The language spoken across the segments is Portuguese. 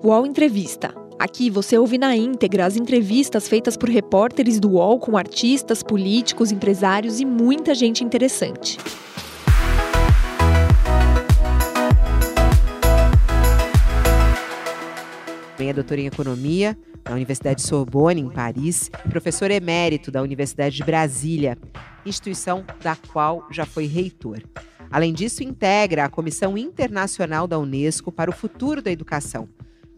UOL Entrevista. Aqui você ouve na íntegra as entrevistas feitas por repórteres do UOL com artistas, políticos, empresários e muita gente interessante. Também é doutora em Economia na Universidade Sorbonne, em Paris, professor emérito da Universidade de Brasília, instituição da qual já foi reitor. Além disso, integra a Comissão Internacional da Unesco para o Futuro da Educação.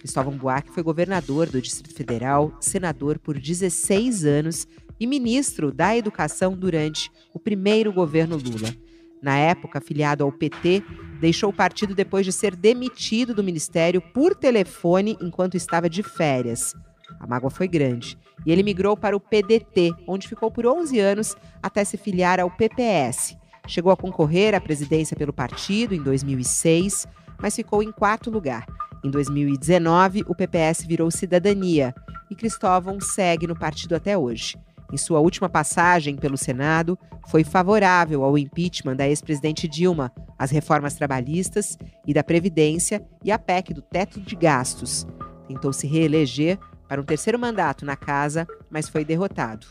Cristóvão Buarque foi governador do Distrito Federal, senador por 16 anos e ministro da Educação durante o primeiro governo Lula. Na época, afiliado ao PT, deixou o partido depois de ser demitido do ministério por telefone enquanto estava de férias. A mágoa foi grande e ele migrou para o PDT, onde ficou por 11 anos até se filiar ao PPS. Chegou a concorrer à presidência pelo partido em 2006, mas ficou em quarto lugar. Em 2019, o PPS virou Cidadania e Cristóvão segue no partido até hoje. Em sua última passagem pelo Senado, foi favorável ao impeachment da ex-presidente Dilma, às reformas trabalhistas e da Previdência e à PEC do teto de gastos. Tentou se reeleger para um terceiro mandato na casa, mas foi derrotado.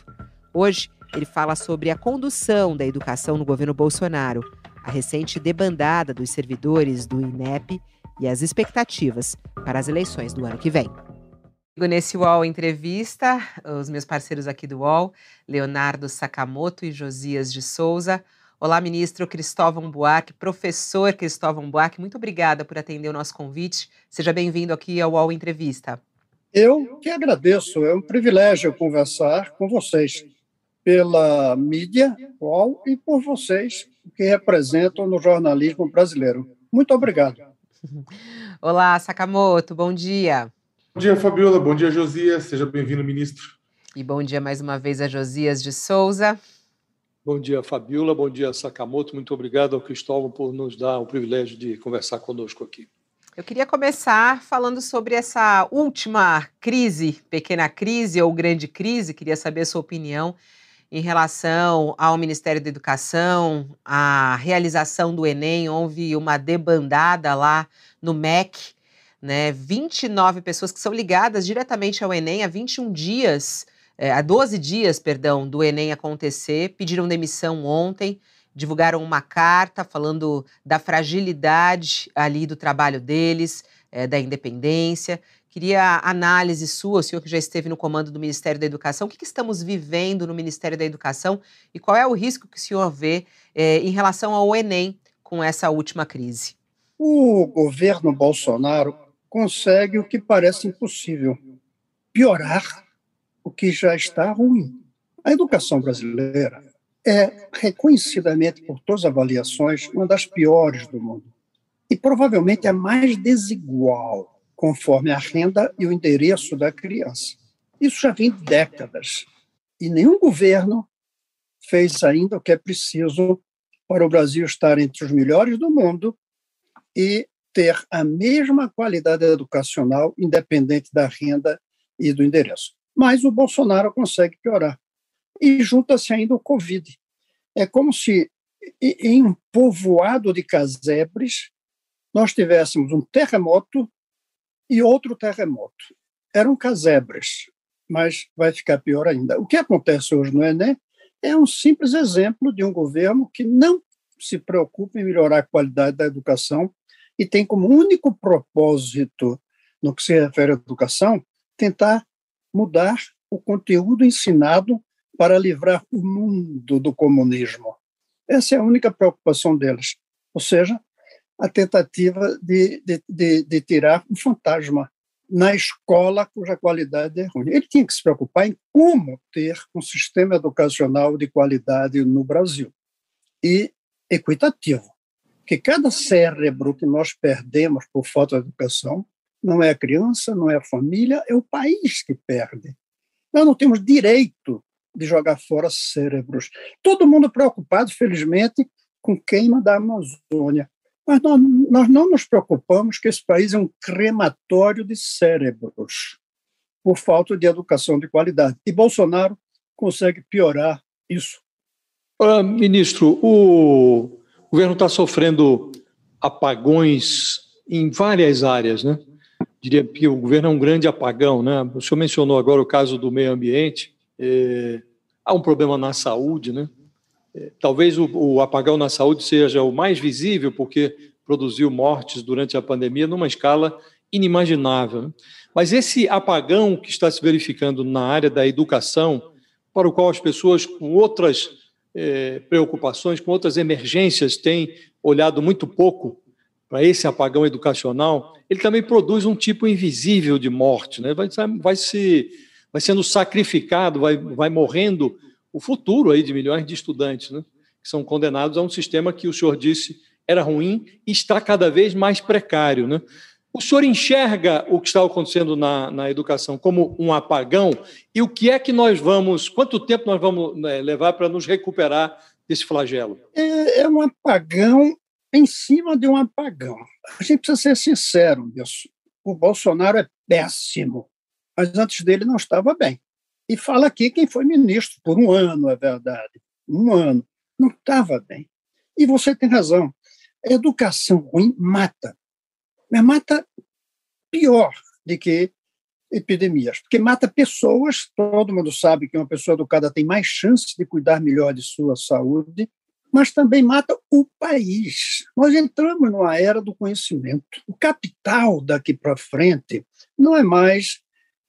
Hoje, ele fala sobre a condução da educação no governo Bolsonaro, a recente debandada dos servidores do INEP e as expectativas para as eleições do ano que vem. Nesse UOL Entrevista, os meus parceiros aqui do UOL, Leonardo Sakamoto e Josias de Souza. Olá, ministro Cristóvão Buarque, professor Cristóvão Buarque, muito obrigada por atender o nosso convite. Seja bem-vindo aqui ao UOL Entrevista. Eu que agradeço, é um privilégio conversar com vocês pela mídia UOL e por vocês que representam no jornalismo brasileiro. Muito obrigado. Olá, Sakamoto, bom dia. Bom dia, Fabiola. Bom dia, Josias. Seja bem-vindo, ministro. E bom dia mais uma vez a Josias de Souza. Bom dia, Fabiola. Bom dia, Sakamoto. Muito obrigado ao Cristóvão por nos dar o privilégio de conversar conosco aqui. Eu queria começar falando sobre essa última crise, pequena crise ou grande crise. Queria saber a sua opinião em relação ao Ministério da Educação, a realização do Enem, houve uma debandada lá no MEC, né? 29 pessoas que são ligadas diretamente ao Enem há 21 dias, é, há 12 dias, perdão, do Enem acontecer, pediram demissão ontem, divulgaram uma carta falando da fragilidade ali do trabalho deles, é, da independência. Queria análise sua, o senhor que já esteve no comando do Ministério da Educação, o que, que estamos vivendo no Ministério da Educação e qual é o risco que o senhor vê é, em relação ao Enem com essa última crise? O governo Bolsonaro consegue o que parece impossível: piorar o que já está ruim. A educação brasileira é reconhecidamente, por todas as avaliações, uma das piores do mundo. E provavelmente a mais desigual conforme a renda e o endereço da criança. Isso já vem décadas. E nenhum governo fez ainda o que é preciso para o Brasil estar entre os melhores do mundo e ter a mesma qualidade educacional, independente da renda e do endereço. Mas o Bolsonaro consegue piorar. E junta-se ainda o Covid. É como se, em um povoado de casebres, nós tivéssemos um terremoto e outro terremoto. Eram casebres, mas vai ficar pior ainda. O que acontece hoje no Enem é um simples exemplo de um governo que não se preocupa em melhorar a qualidade da educação e tem como único propósito, no que se refere à educação, tentar mudar o conteúdo ensinado para livrar o mundo do comunismo. Essa é a única preocupação deles. Ou seja, a tentativa de, de, de, de tirar um fantasma na escola cuja qualidade é ruim. Ele tinha que se preocupar em como ter um sistema educacional de qualidade no Brasil e equitativo. Que cada cérebro que nós perdemos por falta de educação não é a criança, não é a família, é o país que perde. Nós não temos direito de jogar fora cérebros. Todo mundo preocupado, felizmente, com queima da Amazônia. Mas nós, nós não nos preocupamos que esse país é um crematório de cérebros por falta de educação de qualidade. E Bolsonaro consegue piorar isso. Uh, ministro, o governo está sofrendo apagões em várias áreas, né? diria que o governo é um grande apagão. Né? O senhor mencionou agora o caso do meio ambiente. É, há um problema na saúde, né? Talvez o, o, apagão na saúde seja o mais visível, porque produziu mortes durante a pandemia numa escala inimaginável. Né? Mas esse apagão que está se verificando na área da educação, para o qual as pessoas com outras é, preocupações, com outras emergências, têm olhado muito pouco para esse apagão educacional, ele também produz um tipo invisível de morte, né? vai, vai, se, vai sendo sacrificado, vai, vai morrendo o futuro aí de milhões de estudantes, né? que são condenados a um sistema que o senhor disse era ruim e está cada vez mais precário. Né? O senhor enxerga o que está acontecendo na, na educação como um apagão e o que é que nós vamos, quanto tempo nós vamos né, levar para nos recuperar desse flagelo? É, é um apagão em cima de um apagão. A gente precisa ser sincero nisso. O Bolsonaro é péssimo, mas antes dele não estava bem. E fala aqui quem foi ministro por um ano, é verdade. Um ano. Não estava bem. E você tem razão. A educação ruim mata. Mas mata pior do que epidemias, porque mata pessoas. Todo mundo sabe que uma pessoa educada tem mais chance de cuidar melhor de sua saúde mas também mata o país. Nós entramos numa era do conhecimento. O capital daqui para frente não é mais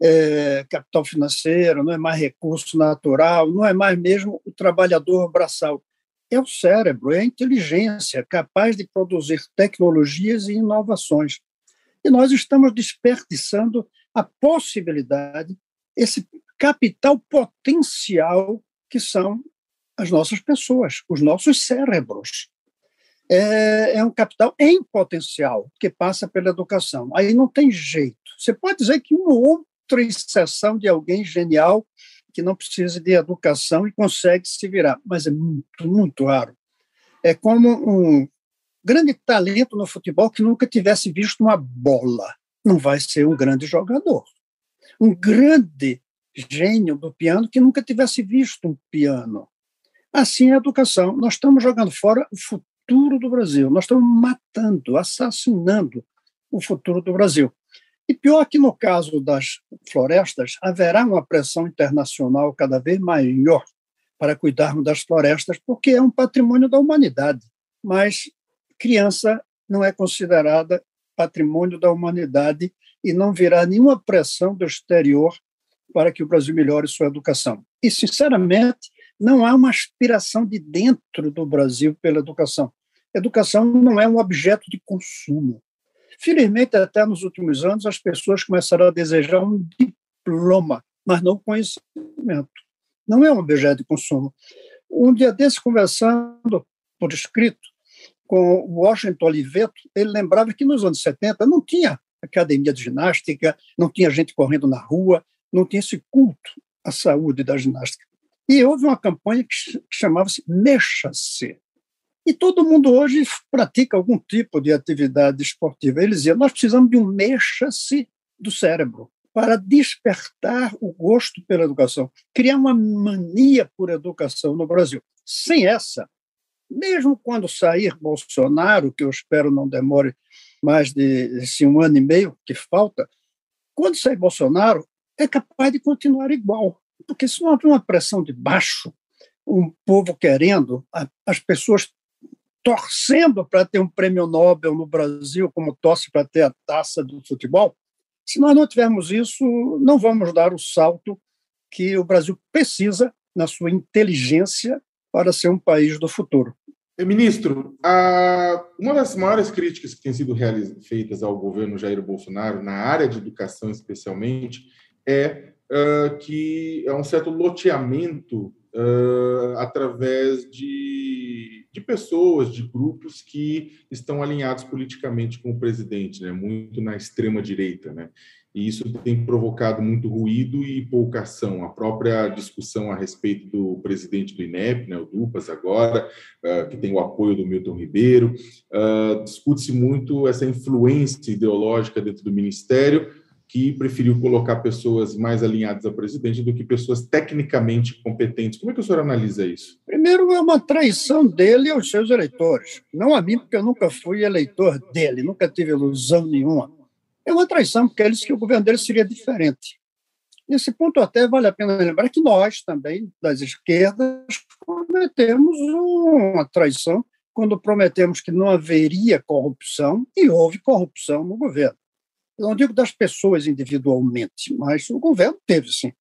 é, capital financeiro, não é mais recurso natural, não é mais mesmo o trabalhador braçal. É o cérebro, é a inteligência capaz de produzir tecnologias e inovações. E nós estamos desperdiçando a possibilidade, esse capital potencial que são as nossas pessoas, os nossos cérebros. É, é, um capital em potencial que passa pela educação. Aí não tem jeito. Você pode dizer que uma outra exceção de alguém genial que não precisa de educação e consegue se virar, mas é muito, muito raro. É como um grande talento no futebol que nunca tivesse visto uma bola. Não vai ser um grande jogador. Um grande gênio do piano que nunca tivesse visto um piano. Assim é a educação. Nós estamos jogando fora o futuro do Brasil. Nós estamos matando, assassinando o futuro do Brasil. E pior que no caso das florestas, haverá uma pressão internacional cada vez maior para cuidarmos das florestas, porque é um patrimônio da humanidade. Mas criança não é considerada patrimônio da humanidade e não virá nenhuma pressão do exterior para que o Brasil melhore sua educação. E, sinceramente, não há uma aspiração de dentro do Brasil pela educação. Educação não é um objeto de consumo. Felizmente, até nos últimos anos, as pessoas começaram a desejar um diploma, mas não conhecimento. Não é um objeto de consumo. Um dia desse, conversando por escrito com Washington Oliveto, ele lembrava que nos anos 70 não tinha academia de ginástica, não tinha gente correndo na rua, não tinha esse culto à saúde da ginástica. E houve uma campanha que chamava-se Mexa-se. E todo mundo hoje pratica algum tipo de atividade esportiva. Eles diziam: nós precisamos de um mexa-se do cérebro para despertar o gosto pela educação, criar uma mania por educação no Brasil. Sem essa, mesmo quando sair Bolsonaro, que eu espero não demore mais de assim, um ano e meio que falta, quando sair Bolsonaro, é capaz de continuar igual porque se não houver uma pressão de baixo, um povo querendo, as pessoas torcendo para ter um prêmio Nobel no Brasil, como torce para ter a taça do futebol, se nós não tivermos isso, não vamos dar o salto que o Brasil precisa na sua inteligência para ser um país do futuro. Ministro, a, uma das maiores críticas que têm sido feitas ao governo Jair Bolsonaro, na área de educação especialmente, é uh, que é um certo loteamento uh, através de, de pessoas, de grupos que estão alinhados politicamente com o presidente, né? muito na extrema direita, né? E isso tem provocado muito ruído e pouca ação. A própria discussão a respeito do presidente do INEP, né, o Dupas, agora, uh, que tem o apoio do Milton Ribeiro, uh, discute-se muito essa influência ideológica dentro do ministério, que preferiu colocar pessoas mais alinhadas ao presidente do que pessoas tecnicamente competentes. Como é que o senhor analisa isso? Primeiro, é uma traição dele aos seus eleitores. Não a mim, porque eu nunca fui eleitor dele, nunca tive ilusão nenhuma. é uma traição, porque eles que o governo deles seria diferente. Nesse ponto, até vale a pena lembrar que nós, também, das esquerdas, cometemos uma traição quando prometemos que não haveria corrupção e houve corrupção no governo. Eu não digo das pessoas individualmente, mas o governo teve sim.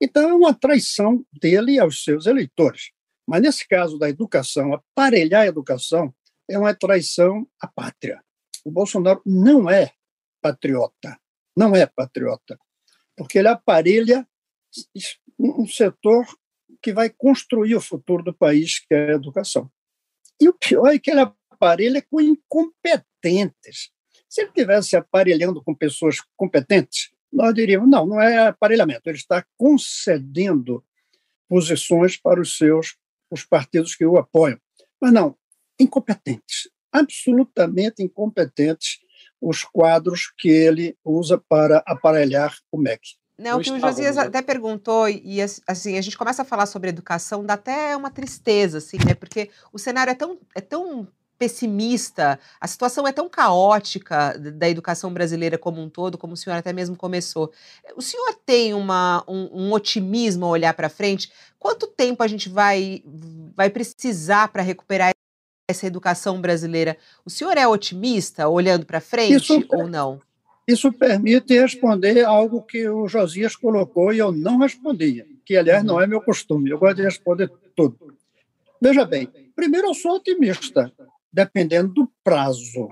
Então, é uma traição dele aos seus eleitores. Mas, nesse caso da educação, aparelhar a educação é uma traição à pátria. O Bolsonaro não é patriota, não é patriota, porque ele aparelha um setor que vai construir o futuro do país, que é a educação. E o pior é que ele aparelha com incompetentes. Se ele estivesse aparelhando com pessoas competentes, nós diríamos, não, não é aparelhamento, ele está concedendo posições para os seus os partidos que o apoiam. Mas não, incompetentes, absolutamente incompetentes os quadros que ele usa para aparelhar o MEC. Não, que o Josias até perguntou, e assim, a gente começa a falar sobre educação, dá até uma tristeza, assim, né? Porque o cenário é tão, é tão pessimista, a situação é tão caótica da educação brasileira como um todo, como o senhor até mesmo começou. O senhor tem uma, um, um otimismo a olhar para frente? Quanto tempo a gente vai, vai precisar para recuperar essa educação brasileira? O senhor é otimista olhando para frente Isso, ou não? Isso permite responder algo que o Josias colocou e eu não respondia, que, aliás, não é meu costume. Eu gosto de responder tudo. Veja bem, primeiro, eu sou otimista, dependendo do prazo.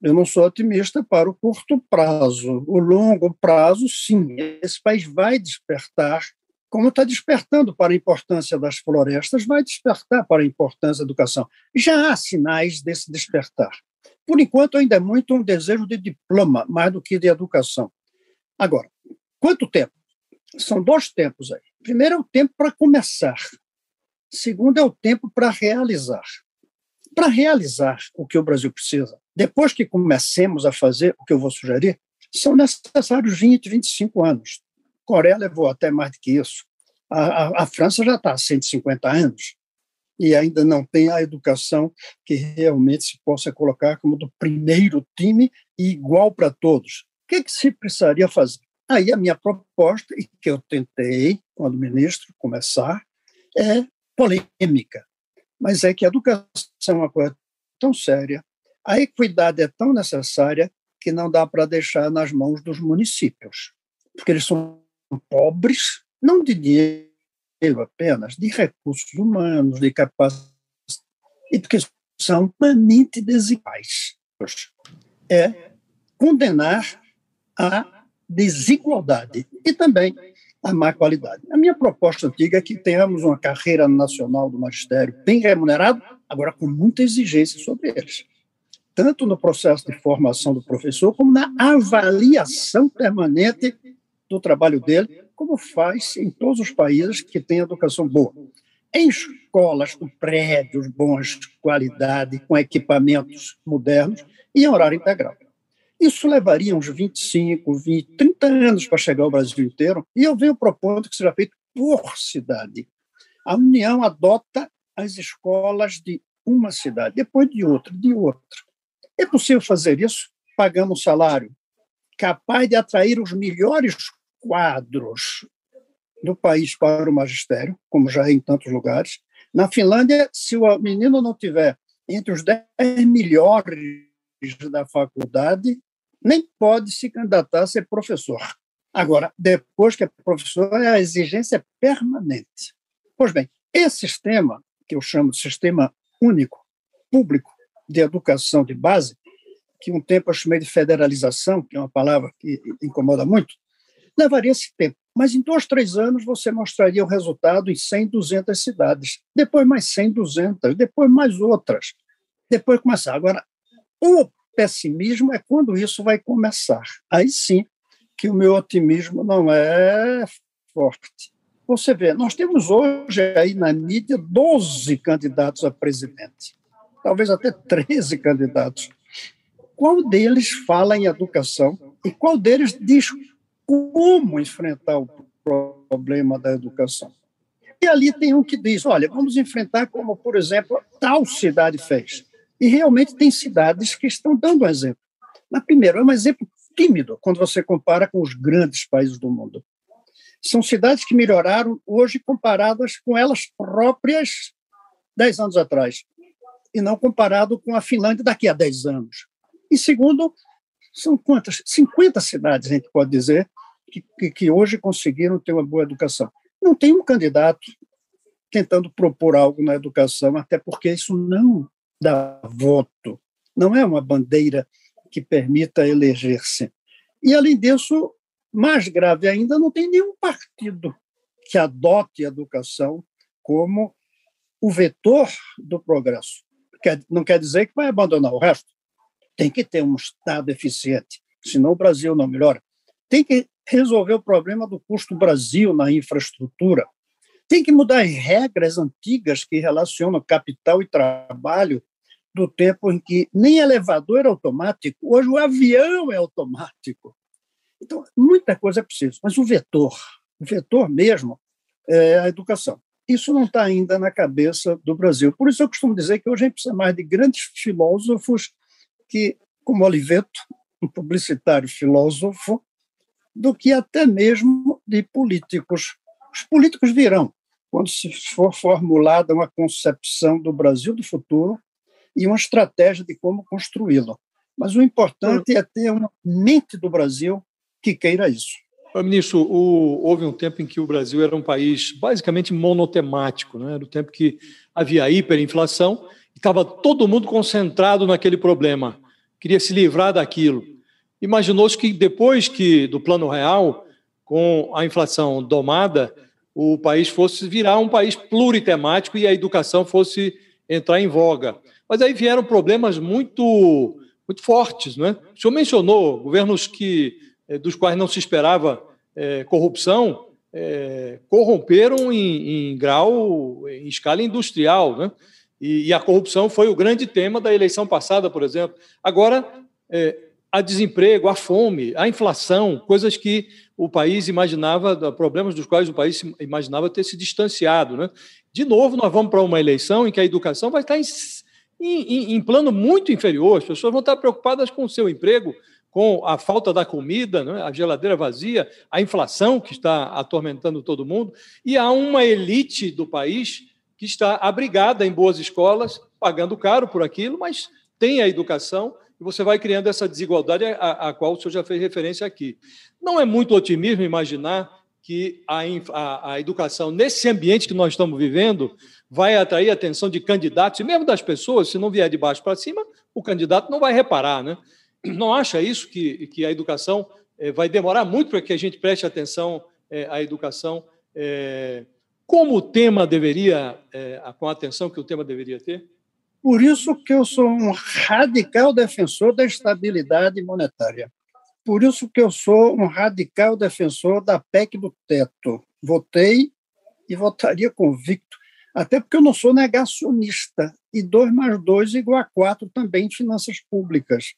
Eu não sou otimista para o curto prazo. O longo prazo, sim, esse país vai despertar, como está despertando para a importância das florestas, vai despertar para a importância da educação. Já há sinais desse despertar. Por enquanto, ainda é muito um desejo de diploma, mais do que de educação. Agora, quanto tempo? São dois tempos aí. Primeiro é o tempo para começar. Segundo é o tempo para realizar. Para realizar o que o Brasil precisa, depois que comecemos a fazer o que eu vou sugerir, são necessários 20, 25 anos. Coreia levou até mais do que isso. A, a, a França já está há 150 anos e ainda não tem a educação que realmente se possa colocar como do primeiro time e igual para todos. O que, é que se precisaria fazer? Aí a minha proposta, e que eu tentei, quando ministro, começar, é polêmica. Mas é que a educação é uma coisa tão séria, a equidade é tão necessária que não dá para deixar nas mãos dos municípios, porque eles são pobres, não de dinheiro, apenas de recursos humanos, de capacidade, e porque são humanamente desiguais. É condenar a desigualdade e também a má qualidade. A minha proposta antiga é que tenhamos uma carreira nacional do magistério bem remunerado, agora com muita exigência sobre eles, tanto no processo de formação do professor, como na avaliação permanente do trabalho dele, como faz em todos os países que têm educação boa. Em escolas com prédios bons, qualidade, com equipamentos modernos e em horário integral. Isso levaria uns 25, 20, 30 anos para chegar ao Brasil inteiro, e eu venho propondo que seja feito por cidade. A União adota as escolas de uma cidade, depois de outra, de outra. É possível fazer isso pagando um salário capaz de atrair os melhores quadros do país para o magistério, como já é em tantos lugares. Na Finlândia, se o menino não tiver entre os 10 melhores da faculdade, nem pode se candidatar a ser professor. Agora, depois que é professor, a exigência é permanente. Pois bem, esse sistema, que eu chamo de sistema único, público, de educação de base, que um tempo eu chamei de federalização, que é uma palavra que incomoda muito, levaria esse tempo. Mas em dois, três anos você mostraria o resultado em 100, 200 cidades. Depois mais 100, 200, depois mais outras. Depois começar. Agora, o pessimismo é quando isso vai começar. Aí sim que o meu otimismo não é forte. Você vê, nós temos hoje aí na mídia 12 candidatos a presidente, talvez até 13 candidatos. Qual deles fala em educação e qual deles diz como enfrentar o problema da educação. E ali tem um que diz: olha, vamos enfrentar como, por exemplo, tal cidade fez. E realmente tem cidades que estão dando um exemplo. Mas, primeiro, é um exemplo tímido quando você compara com os grandes países do mundo. São cidades que melhoraram hoje comparadas com elas próprias dez anos atrás, e não comparado com a Finlândia daqui a dez anos. E segundo, são quantas? 50 cidades, a gente pode dizer, que, que, que hoje conseguiram ter uma boa educação. Não tem um candidato tentando propor algo na educação, até porque isso não dá voto, não é uma bandeira que permita eleger-se. E, além disso, mais grave ainda, não tem nenhum partido que adote a educação como o vetor do progresso. Não quer dizer que vai abandonar o resto. Tem que ter um Estado eficiente, senão o Brasil não melhora. Tem que resolver o problema do custo Brasil na infraestrutura. Tem que mudar as regras antigas que relacionam capital e trabalho do tempo em que nem elevador era automático, hoje o avião é automático. Então, muita coisa é preciso, mas o vetor, o vetor mesmo, é a educação. Isso não está ainda na cabeça do Brasil. Por isso eu costumo dizer que hoje a gente precisa mais de grandes filósofos que, como Oliveto, um publicitário filósofo, do que até mesmo de políticos. Os políticos virão, quando se for formulada uma concepção do Brasil do futuro e uma estratégia de como construí-lo. Mas o importante é ter uma mente do Brasil que queira isso. Ministro, o, houve um tempo em que o Brasil era um país basicamente monotemático, né? era o tempo que havia hiperinflação e estava todo mundo concentrado naquele problema, queria se livrar daquilo. Imaginou-se que depois que do Plano Real, com a inflação domada, o país fosse virar um país pluritemático e a educação fosse entrar em voga. Mas aí vieram problemas muito, muito fortes. Não é? O senhor mencionou governos que, eh, dos quais não se esperava é, corrupção, é, corromperam em, em, grau, em escala industrial. Né? E, e, a corrupção foi o grande tema da eleição passada, por exemplo. Agora, é, a desemprego, a fome, a inflação, coisas que o país imaginava, problemas dos quais o país imaginava ter se distanciado. Né? De novo, nós vamos para uma eleição em que a educação vai estar em em, em, plano muito inferior. As pessoas vão estar preocupadas com o seu emprego, com a falta da comida, né? a geladeira vazia, a inflação que está atormentando todo mundo, e há uma elite do país que está abrigada em boas escolas, pagando caro por aquilo, mas tem a educação e você vai criando essa desigualdade a, a qual o senhor já fez referência aqui. Não é muito otimismo imaginar que a, a, a, educação, nesse ambiente que nós estamos vivendo, vai atrair a atenção de candidatos, e mesmo das pessoas, se não vier de baixo para cima, o candidato não vai reparar. Né? Não acha isso que, que a educação é, vai demorar muito para que a gente preste atenção é, à educação? É, como o tema deveria, com a atenção que o tema deveria ter? Por isso que eu sou um radical defensor da estabilidade monetária. Por isso que eu sou um radical defensor da PEC do teto. Votei e votaria convicto, até porque eu não sou negacionista. E 2 mais 2 igual a 4 também em finanças públicas.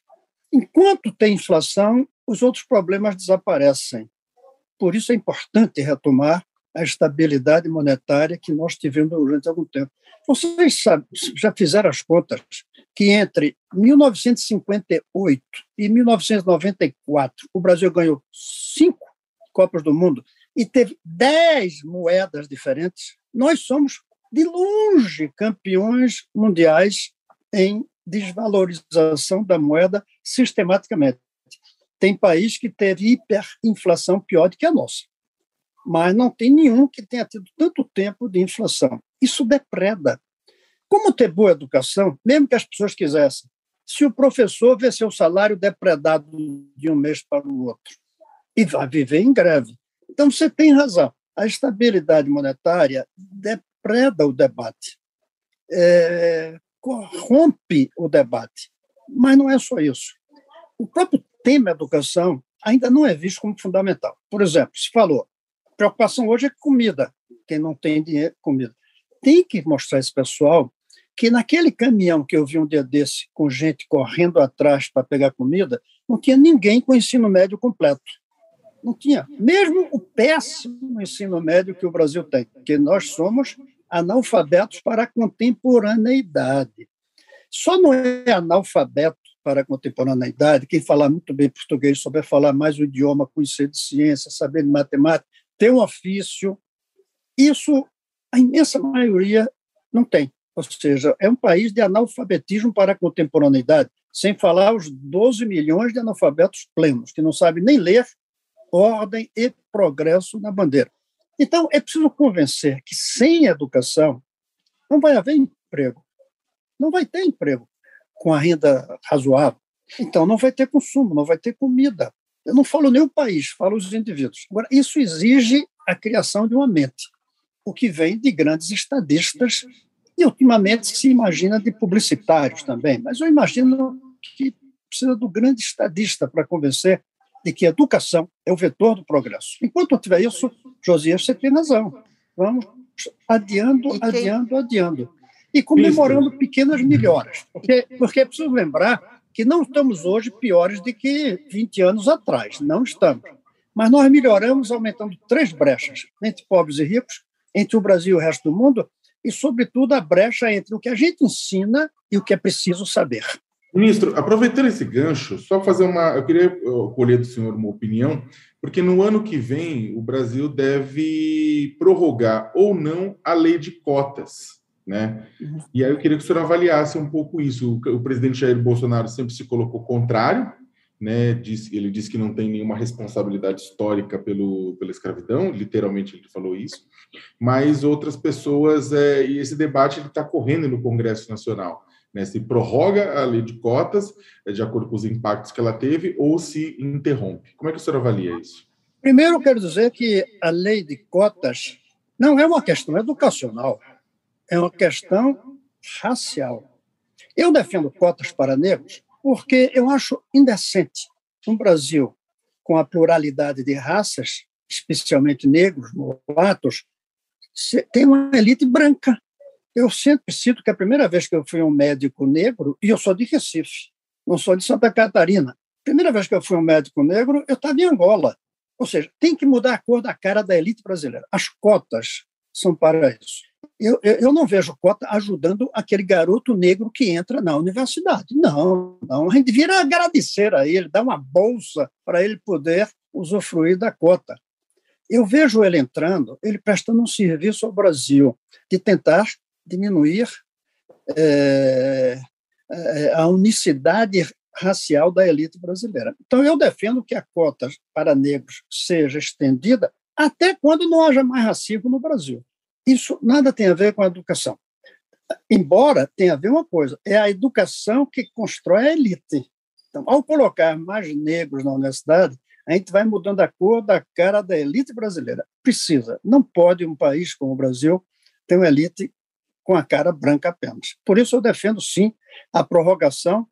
Enquanto tem inflação, os outros problemas desaparecem. Por isso é importante retomar a estabilidade monetária que nós tivemos durante algum tempo. Vocês sabem, já fizeram as contas que entre 1958 e 1994 o Brasil ganhou cinco Copas do Mundo e teve dez moedas diferentes. Nós somos, de longe, campeões mundiais em desvalorização da moeda sistematicamente. Tem país que teve hiperinflação pior do que a nossa mas não tem nenhum que tenha tido tanto tempo de inflação. Isso depreda. Como ter boa educação, mesmo que as pessoas quisessem, se o professor vê seu salário depredado de um mês para o outro e vai viver em greve? Então, você tem razão. A estabilidade monetária depreda o debate, é, corrompe o debate. Mas não é só isso. O próprio tema educação ainda não é visto como fundamental. Por exemplo, se falou preocupação hoje é comida. Quem não tem dinheiro, comida. Tem que mostrar esse pessoal que naquele caminhão que eu vi um dia desse, com gente correndo atrás para pegar comida, não tinha ninguém com ensino médio completo. Não tinha. Mesmo o péssimo ensino médio que o Brasil tem, porque nós somos analfabetos para a contemporaneidade. Só não é analfabeto para a contemporaneidade, quem falar muito bem português, souber falar mais o idioma, conhecer de ciência, saber de matemática, ter um ofício, isso a imensa maioria não tem. Ou seja, é um país de analfabetismo para a contemporaneidade, sem falar os 12 milhões de analfabetos plenos, que não sabem nem ler ordem e progresso na bandeira. Então, é preciso convencer que sem educação não vai haver emprego. Não vai ter emprego com a renda razoável. Então, não vai ter consumo, não vai ter comida. Eu não falo nem o país, falo os indivíduos. Agora, isso exige a criação de uma mente, o que vem de grandes estadistas e, ultimamente, se imagina de publicitários também. Mas eu imagino que precisa do grande estadista para convencer de que a educação é o vetor do progresso. Enquanto não tiver isso, Josias, você tem razão. Vamos adiando, quem... adiando, adiando. E comemorando isso. pequenas melhoras. Porque, porque é preciso lembrar que não estamos hoje piores do que 20 anos atrás. Não estamos. Mas nós melhoramos aumentando três brechas entre pobres e ricos, entre o Brasil e o resto do mundo, e, sobretudo, a brecha entre o que a gente ensina e o que é preciso saber. Ministro, aproveitando esse gancho, só fazer uma. Eu queria colher do senhor uma opinião, porque no ano que vem o Brasil deve prorrogar ou não a lei de cotas. Né? Uhum. E aí eu queria que o senhor avaliasse um pouco isso. O, presidente Jair Bolsonaro sempre se colocou contrário, né? Diz, ele disse que não tem nenhuma responsabilidade histórica pelo, pela escravidão, literalmente ele falou isso, mas outras pessoas, é, e esse debate está correndo no Congresso Nacional né, se prorroga a lei de cotas, é, de acordo com os impactos que ela teve, ou se interrompe. Como é que o senhor avalia isso? Primeiro, quero dizer que a lei de cotas não é uma questão educacional, é uma questão racial. Eu defendo cotas para negros porque eu acho indecente um Brasil com a pluralidade de raças, especialmente negros, mulatos, tem uma elite branca eu sempre cito que a primeira vez que eu fui um médico negro, e eu sou de Recife, não sou de Santa Catarina, primeira vez que eu fui um médico negro, eu estava em Angola. Ou seja, tem que mudar a cor da cara da elite brasileira. As cotas são para isso. Eu, eu, eu, não vejo cota ajudando aquele garoto negro que entra na universidade. Não, não. A gente devia agradecer a ele, dar uma bolsa para ele poder usufruir da cota. Eu vejo ele entrando, ele prestando um serviço ao Brasil, de tentar diminuir é, a unicidade racial da elite brasileira. Então, eu defendo que a cota para negros seja estendida até quando não haja mais racismo no Brasil. Isso nada tem a ver com a educação. Embora tenha a ver uma coisa, é a educação que constrói a elite. Então, ao colocar mais negros na universidade, a gente vai mudando a cor da cara da elite brasileira. Precisa. Não pode um país como o Brasil ter uma elite com a cara branca apenas. Por isso eu defendo sim a prorrogação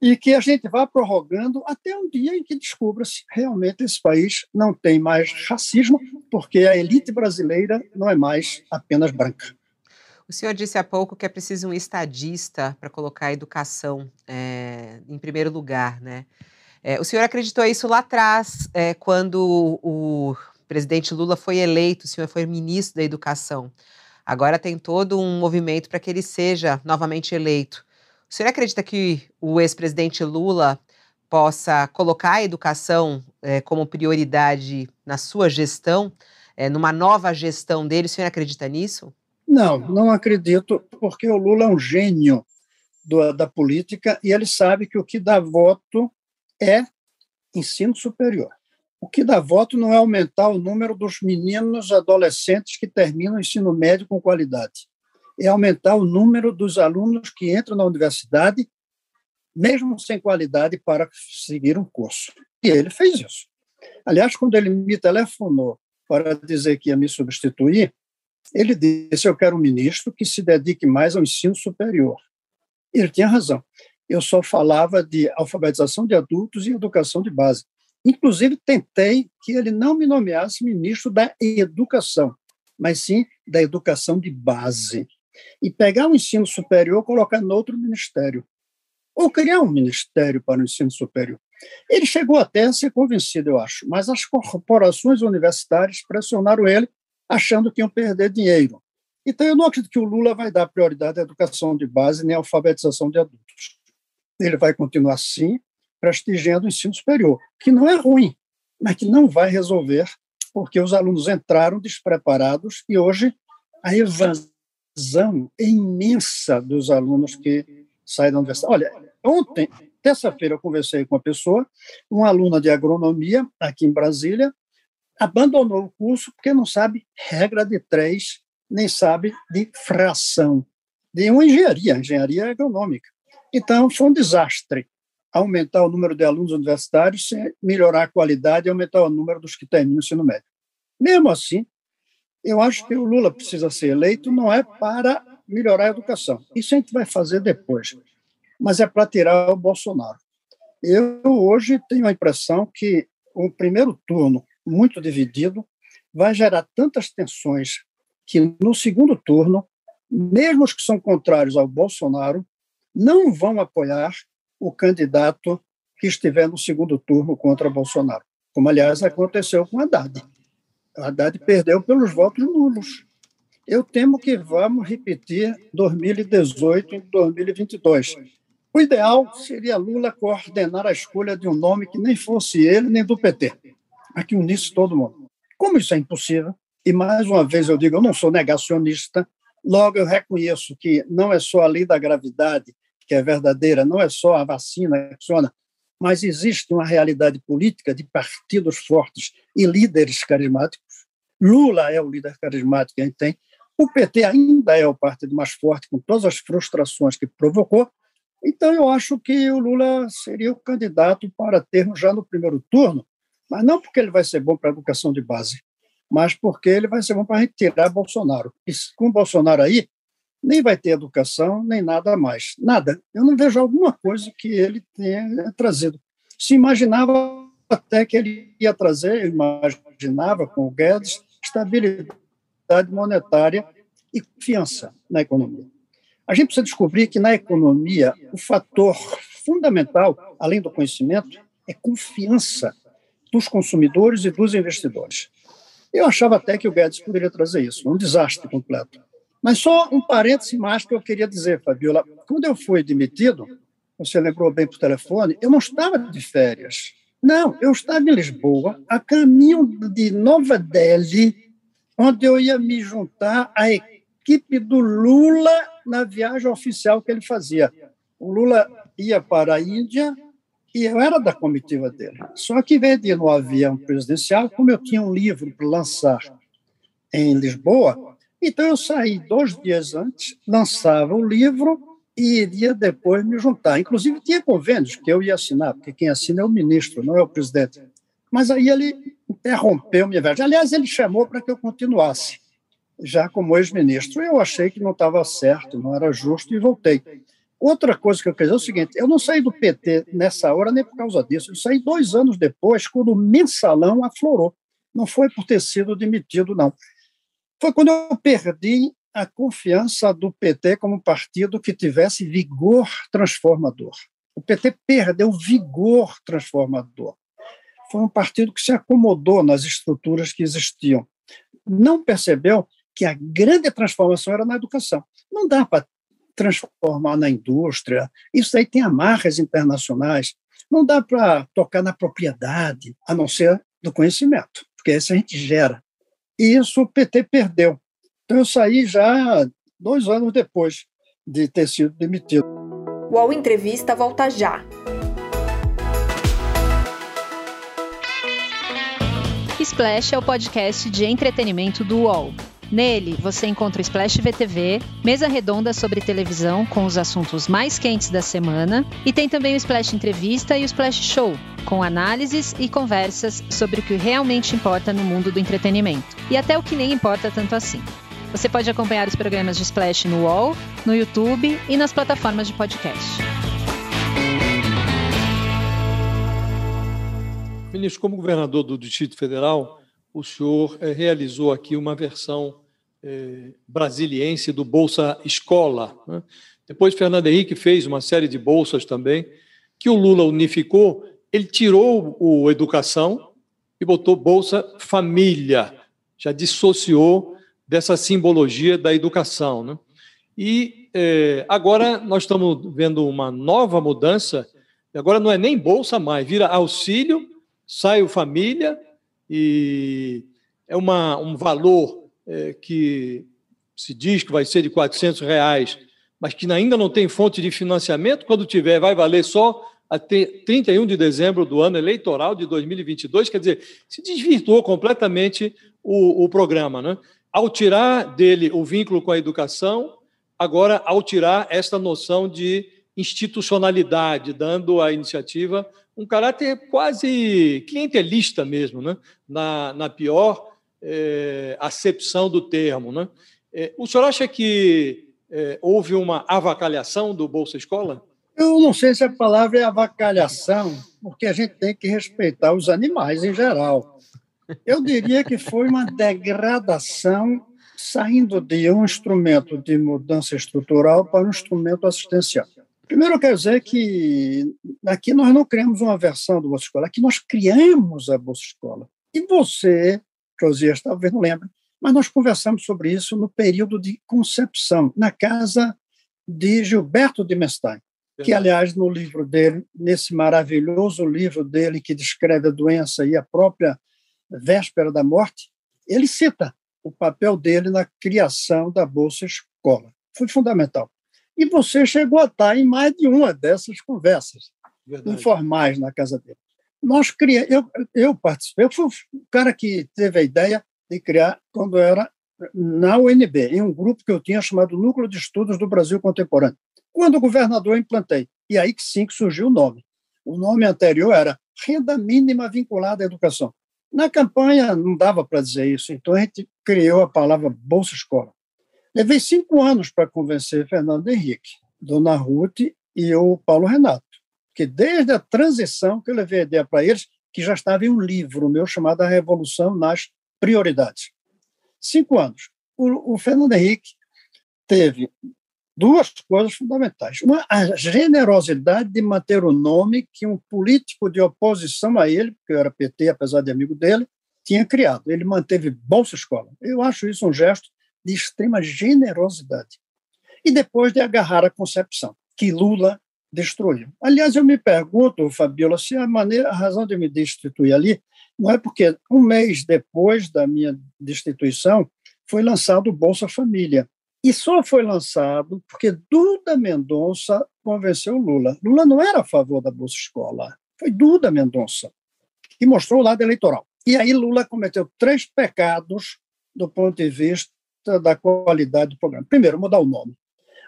e que a gente vá prorrogando até um dia em que descubra se realmente esse país não tem mais racismo, porque a elite brasileira não é mais apenas branca. O senhor disse há pouco que é preciso um estadista para colocar a educação é, em primeiro lugar, né? É, o senhor acreditou isso lá atrás, é, quando o presidente Lula foi eleito, o senhor foi ministro da Educação. Agora tem todo um movimento para que ele seja novamente eleito. O senhor acredita que o ex-presidente Lula possa colocar a educação é, como prioridade na sua gestão, é, numa nova gestão dele? O senhor acredita nisso? Não, não acredito, porque o Lula é um gênio do, da política e ele sabe que o que dá voto é ensino superior. O que dá voto não é aumentar o número dos meninos adolescentes que terminam o ensino médio com qualidade. É aumentar o número dos alunos que entram na universidade, mesmo sem qualidade, para seguir um curso. E ele fez isso. Aliás, quando ele me telefonou para dizer que ia me substituir, ele disse: Eu quero um ministro que se dedique mais ao ensino superior. E ele tinha razão. Eu só falava de alfabetização de adultos e educação de base. Inclusive, tentei que ele não me nomeasse ministro da Educação, mas sim da Educação de Base. E pegar o ensino superior e colocar no outro ministério. Ou criar um ministério para o ensino superior. Ele chegou até a ser convencido, eu acho, mas as corporações universitárias pressionaram ele, achando que iam perder dinheiro. Então, eu não acredito que o Lula vai dar prioridade à educação de base nem à alfabetização de adultos. ele vai continuar assim, prestigiando o ensino superior, que não é ruim, mas que não vai resolver, porque os alunos entraram despreparados e hoje a evasão é imensa dos alunos que saem da universidade. Olha, ontem, terça-feira, eu conversei com uma pessoa, uma aluna de agronomia aqui em Brasília, abandonou o curso porque não sabe regra de três, nem sabe de fração, de uma engenharia, engenharia agronômica. Então, foi um desastre aumentar o número de alunos universitários melhorar a qualidade e aumentar o número dos que terminam o ensino médio. Mesmo assim, eu acho que o Lula precisa ser eleito não é para melhorar a educação. Isso a gente vai fazer depois. Mas é para tirar o Bolsonaro. Eu hoje tenho a impressão que o primeiro turno, muito dividido, vai gerar tantas tensões que no segundo turno, mesmo os que são contrários ao Bolsonaro, não vão apoiar o candidato que estiver no segundo turno contra Bolsonaro, como aliás aconteceu com Haddad. Haddad perdeu pelos votos nulos. Eu temo que vamos repetir 2018 em 2022. O ideal seria Lula coordenar a escolha de um nome que nem fosse ele nem do PT, mas que unisse todo mundo. Como isso é impossível, e mais uma vez eu digo, eu não sou negacionista, logo eu reconheço que não é só a lei da gravidade que é verdadeira, não é só a vacina que funciona, mas existe uma realidade política de partidos fortes e líderes carismáticos. Lula é o líder carismático que a gente tem. O PT ainda é o partido mais forte, com todas as frustrações que provocou. Então, eu acho que o Lula seria o candidato para termos já no primeiro turno, mas não porque ele vai ser bom para a educação de base, mas porque ele vai ser bom para retirar Bolsonaro. E com Bolsonaro aí, nem vai ter educação, nem nada mais. Nada. Eu não vejo alguma coisa que ele tenha trazido. Se imaginava até que ele ia trazer, imaginava com o Guedes, estabilidade monetária e confiança na economia. A gente precisa descobrir que na economia o fator fundamental, além do conhecimento, é confiança dos consumidores e dos investidores. Eu achava até que o Guedes poderia trazer isso, um desastre completo. Mas só um parêntese mais que eu queria dizer, Fabiola. Quando eu fui demitido, você lembrou bem por telefone, eu não estava de férias. Não, eu estava em Lisboa, a caminho de Nova Delhi, onde eu ia me juntar à equipe do Lula na viagem oficial que ele fazia. O Lula ia para a Índia e eu era da comitiva dele. Só que, vez de no avião presidencial, como eu tinha um livro para lançar em Lisboa, então eu saí dois dias antes, lançava o livro e iria depois me juntar. Inclusive tinha convênios que eu ia assinar, porque quem assina é o ministro, não é o presidente. Mas aí ele interrompeu minha viagem. Aliás, ele chamou para que eu continuasse, já como ex-ministro. Eu achei que não estava certo, não era justo e voltei. Outra coisa que eu queria dizer é o seguinte: eu não saí do PT nessa hora nem por causa disso. Eu saí dois anos depois, quando o mensalão aflorou. Não foi por ter sido demitido, não. Foi quando eu perdi a confiança do PT como partido que tivesse vigor transformador. O PT perdeu vigor transformador. Foi um partido que se acomodou nas estruturas que existiam. Não percebeu que a grande transformação era na educação. Não dá para transformar na indústria. Isso aí tem amarras internacionais. Não dá para tocar na propriedade, a não ser do conhecimento, porque esse a gente gera. E isso o PT perdeu. Então eu saí já dois anos depois de ter sido demitido. O UOL Entrevista volta já. Splash é o podcast de entretenimento do UOL. Nele, você encontra o Splash VTV, mesa redonda sobre televisão com os assuntos mais quentes da semana, e tem também o Splash Entrevista e o Splash Show, com análises e conversas sobre o que realmente importa no mundo do entretenimento, e até o que nem importa tanto assim. Você pode acompanhar os programas de Splash no UOL, no YouTube e nas plataformas de podcast. Ministro, como governador do Distrito Federal, o senhor é, realizou aqui uma versão é, brasiliense do Bolsa Escola. Né? Depois, Fernando Henrique fez uma série de bolsas também, que o Lula unificou. Ele tirou o Educação e botou Bolsa Família, já dissociou dessa simbologia da educação. Né? E é, agora nós estamos vendo uma nova mudança. Agora não é nem bolsa mais, vira auxílio, sai o família e é uma, um valor é, que se diz que vai ser de 400 reais, mas que ainda não tem fonte de financiamento. Quando tiver, vai valer só até 31 de dezembro do ano eleitoral de 2022. Quer dizer, se desvirtuou completamente o, o programa. Né? Ao tirar dele o vínculo com a educação, agora, ao tirar esta noção de institucionalidade, dando à iniciativa um caráter quase clientelista mesmo, né? na, na pior é, acepção do termo. Né? É, o senhor acha que é, houve uma avacalhação do Bolsa Escola? Eu não sei se a palavra é avacalhação, porque a gente tem que respeitar os animais em geral. Eu diria que foi uma degradação saindo de um instrumento de mudança estrutural para um instrumento assistencial. Primeiro, eu quero dizer que aqui nós não criamos uma versão do Bolsa Escola, aqui nós criamos a Bolsa Escola. E você, Josias, talvez não lembre, mas nós conversamos sobre isso no período de concepção, na casa de Gilberto de Mestein, que, aliás, no livro dele, nesse maravilhoso livro dele que descreve a doença e a própria véspera da morte, ele cita o papel dele na criação da Bolsa Escola. Foi fundamental. E você chegou a estar em mais de uma dessas conversas Verdade. informais na casa dele. Nós criamos, eu, eu participei, eu fui o cara que teve a ideia de criar quando era na UNB, em um grupo que eu tinha chamado Núcleo de Estudos do Brasil Contemporâneo. Quando o governador implantei, e aí que sim que surgiu o nome. O nome anterior era Renda Mínima Vinculada à Educação. Na campanha não dava para dizer isso, então a gente criou a palavra Bolsa Escola. Levei cinco anos para convencer Fernando Henrique, Dona Ruth e o Paulo Renato, que desde a transição que eu levei a ideia para eles, que já estava em um livro meu chamado A Revolução nas prioridades. Cinco anos. O, o Fernando Henrique teve duas coisas fundamentais. Uma, a generosidade de manter o nome que um político de oposição a ele, que era PT, apesar de amigo dele, tinha criado. Ele manteve Bolsa Escola. Eu acho isso um gesto de extrema generosidade. E depois de agarrar a concepção, que Lula destruiu. Aliás, eu me pergunto, Fabiola, se a, maneira, a razão de me destituir ali não é porque um mês depois da minha destituição foi lançado o Bolsa Família. E só foi lançado porque Duda Mendonça convenceu Lula. Lula não era a favor da Bolsa Escola, foi Duda Mendonça que mostrou o lado eleitoral. E aí Lula cometeu três pecados do ponto de vista da qualidade do programa. Primeiro, mudar o nome.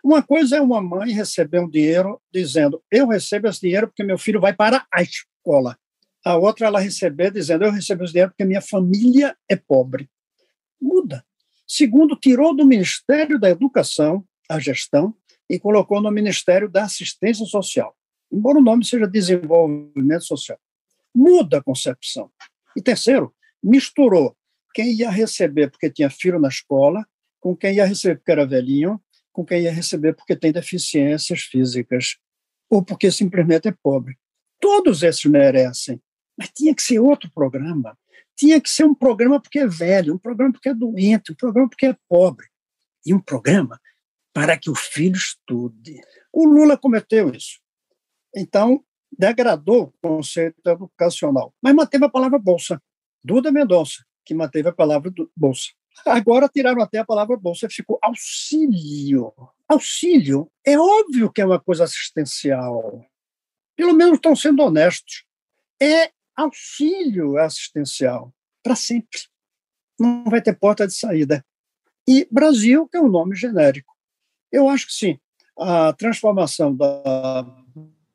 Uma coisa é uma mãe receber um dinheiro dizendo: eu recebo esse dinheiro porque meu filho vai para a escola a outra ela receber dizendo eu recebo esse dinheiro porque minha família é pobre. Muda. Segundo, tirou do Ministério da Educação a gestão e colocou no Ministério da Assistência Social, embora o nome seja Desenvolvimento Social. Muda a concepção. E terceiro, misturou quem ia receber porque tinha filho na escola com quem ia receber porque era velhinho, com quem ia receber porque tem deficiências físicas ou porque simplesmente é pobre. Todos esses merecem mas tinha que ser outro programa. Tinha que ser um programa porque é velho, um programa porque é doente, um programa porque é pobre. E um programa para que o filho estude. O Lula cometeu isso. Então, degradou o conceito educacional, mas manteve a palavra bolsa. Duda Mendonça, que manteve a palavra bolsa. Agora tiraram até a palavra bolsa, ficou auxílio. Auxílio é óbvio que é uma coisa assistencial. Pelo menos estão sendo honestos. É auxílio assistencial para sempre. Não vai ter porta de saída. E Brasil, que é um nome genérico. Eu acho que sim, a transformação da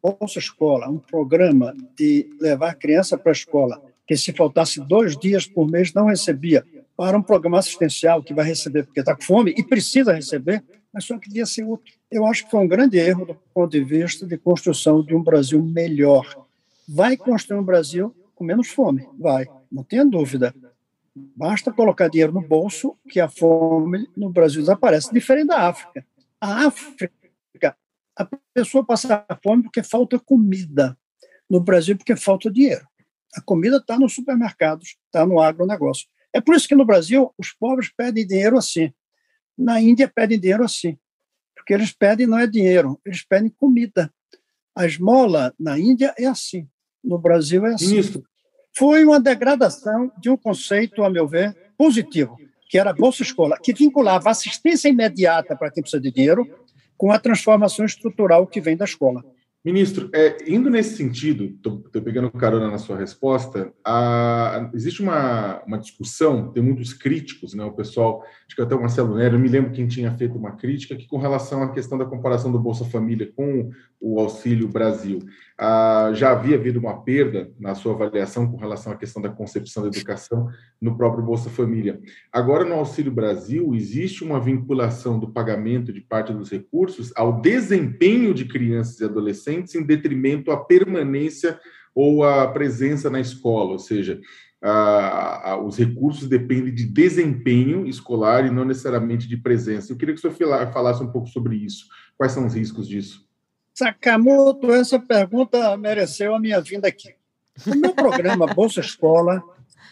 Bolsa Escola, um programa de levar a criança para a escola, que se faltasse dois dias por mês não recebia, para um programa assistencial que vai receber porque está com fome e precisa receber, mas só que devia ser outro. Eu acho que foi um grande erro do ponto de vista de construção de um Brasil melhor, vai construir um Brasil com menos fome. Vai, não tenha dúvida. Basta colocar dinheiro no bolso que a fome no Brasil desaparece, diferente da África. A África, a pessoa passa fome porque falta comida. No Brasil, porque falta dinheiro. A comida está nos supermercados, está no agronegócio. É por isso que no Brasil os pobres pedem dinheiro assim. Na Índia pedem dinheiro assim. porque eles pedem não é dinheiro, eles pedem comida. A esmola na Índia é assim, no Brasil é assim. Ministro. Foi uma degradação de um conceito, a meu ver, positivo, que era a Bolsa Escola, que vinculava assistência imediata para quem precisa de dinheiro com a transformação estrutural que vem da escola. Ministro, é, indo nesse sentido, estou pegando carona na sua resposta, a, existe uma, uma discussão, tem muitos críticos, né, o pessoal, acho que até o Marcelo Nery, eu me lembro quem tinha feito uma crítica, que com relação à questão da comparação do Bolsa Família com o Auxílio Brasil, ah, já havia havido uma perda na sua avaliação com relação à questão da concepção da educação no próprio Bolsa Família. Agora, no Auxílio Brasil, existe uma vinculação do pagamento de parte dos recursos ao desempenho de crianças e adolescentes em detrimento à permanência ou à presença na escola, ou seja, os recursos dependem de desempenho escolar e não necessariamente de presença. Eu queria que o senhor falasse um pouco sobre isso. Quais são os riscos disso? Sakamoto, essa pergunta mereceu a minha vinda aqui. O meu programa Bolsa Escola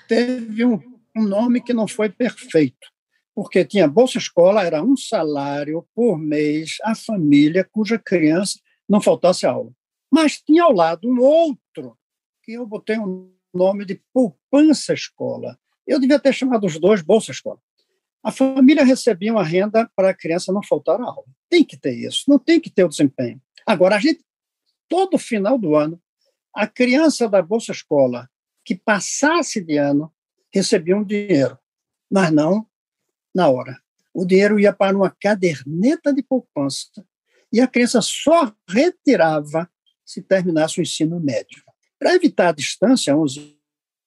teve um, um nome que não foi perfeito, porque tinha Bolsa Escola, era um salário por mês à família cuja criança não faltasse aula. Mas tinha ao lado um outro, que eu botei um nome de Poupança Escola. Eu devia ter chamado os dois Bolsa Escola. A família recebia uma renda para a criança não faltar a aula. Tem que ter isso, não tem que ter o desempenho. Agora, a gente, todo final do ano, a criança da Bolsa Escola que passasse de ano recebia um dinheiro, mas não na hora. O dinheiro ia para uma caderneta de poupança e a criança só retirava se terminasse o ensino médio. Para evitar a distância, 11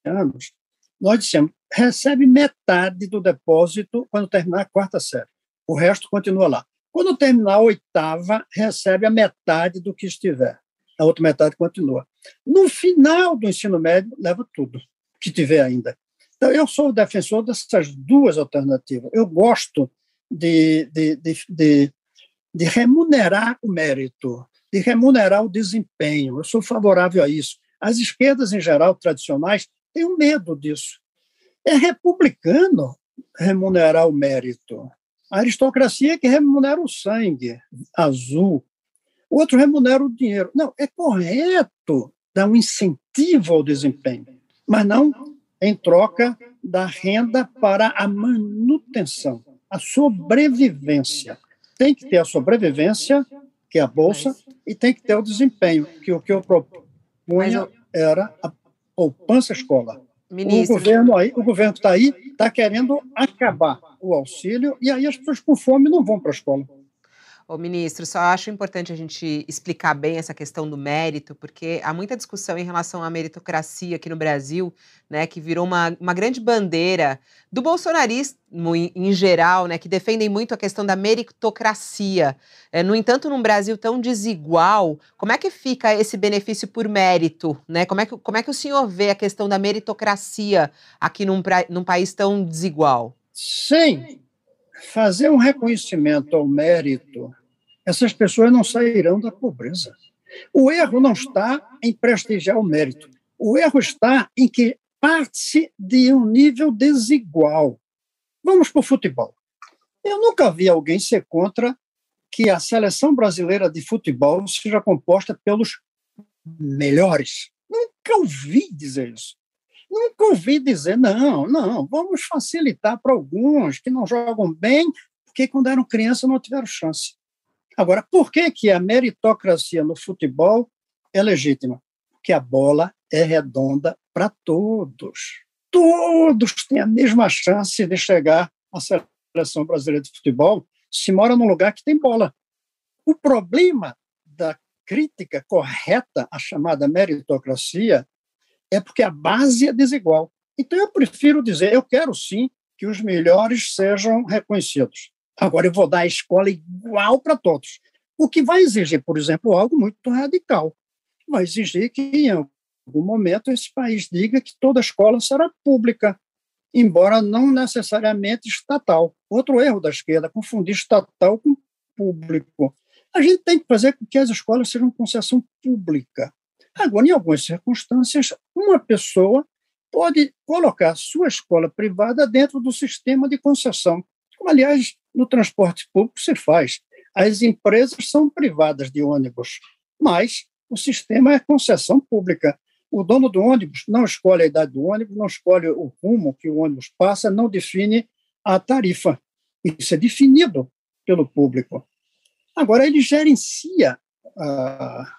anos, nós dissemos, recebe metade do depósito quando terminar a quarta série. O resto continua lá. Quando terminar a oitava, recebe a metade do que estiver. A outra metade continua. No final do ensino médio, leva tudo que tiver ainda. Então, eu sou defensor dessas duas alternativas. Eu gosto de, de, de, de, de remunerar o mérito, de remunerar o desempenho. Eu sou favorável a isso. As esquerdas, em geral, tradicionais, têm um medo disso. É republicano remunerar o mérito. A aristocracia é que remunera o sangue azul, o outro remunera o dinheiro. Não, é correto dar um incentivo ao desempenho, mas não em troca da renda para a manutenção, a sobrevivência. Tem que ter a sobrevivência, que é a bolsa, e tem que ter o desempenho, que o que eu propunha era a poupança escolar. Ministro. O governo aí, o governo está aí, está querendo acabar o auxílio e aí as pessoas com fome não vão para a escola. Ô, ministro, só acho importante a gente explicar bem essa questão do mérito, porque há muita discussão em relação à meritocracia aqui no Brasil, né, que virou uma, uma grande bandeira do bolsonarismo em, em geral, né, que defendem muito a questão da meritocracia. É, no entanto, num Brasil tão desigual, como é que fica esse benefício por mérito? Né? Como, é que, como é que o senhor vê a questão da meritocracia aqui num, num país tão desigual? Sim, fazer um reconhecimento ao mérito, essas pessoas não sairão da pobreza. O erro não está em prestigiar o mérito. O erro está em que parte de um nível desigual. Vamos para o futebol. Eu nunca vi alguém ser contra que a seleção brasileira de futebol seja composta pelos melhores. Nunca ouvi dizer isso. Nunca ouvi dizer, não, não, vamos facilitar para alguns que não jogam bem, porque quando eram crianças não tiveram chance. Agora, por que, que a meritocracia no futebol é legítima? Porque a bola é redonda para todos. Todos têm a mesma chance de chegar à seleção brasileira de futebol se mora num lugar que tem bola. O problema da crítica correta à chamada meritocracia é porque a base é desigual. Então, eu prefiro dizer, eu quero sim que os melhores sejam reconhecidos. Agora, eu vou dar a escola igual para todos. O que vai exigir, por exemplo, algo muito radical. Vai exigir que, em algum momento, esse país diga que toda escola será pública, embora não necessariamente estatal. Outro erro da esquerda, confundir estatal com público. A gente tem que fazer com que as escolas sejam concessão pública. Agora, em algumas circunstâncias, uma pessoa pode colocar sua escola privada dentro do sistema de concessão, como, aliás, no transporte público se faz. As empresas são privadas de ônibus, mas o sistema é concessão pública. O dono do ônibus não escolhe a idade do ônibus, não escolhe o rumo que o ônibus passa, não define a tarifa. Isso é definido pelo público. Agora, ele gerencia a,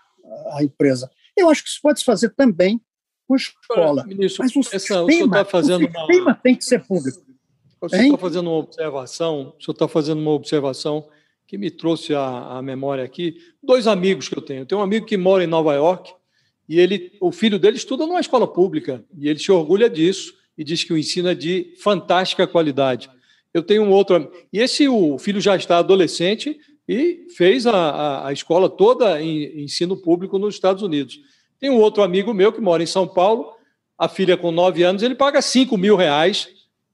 a empresa. Eu acho que isso pode se fazer também com escola. Ministro, mas o essa, sistema, o, tá fazendo o sistema uma... tem que ser público. O senhor está fazendo uma observação, o senhor está fazendo uma observação que me trouxe à, à memória aqui. Dois amigos que eu tenho. Eu tenho um amigo que mora em Nova York e ele, o filho dele estuda numa escola pública e ele se orgulha disso e diz que o ensino é de fantástica qualidade. Eu tenho um outro e esse o filho já está adolescente e fez a, a, a escola toda em ensino público nos Estados Unidos. Tem um outro amigo meu que mora em São Paulo, a filha com nove anos, ele paga cinco mil reais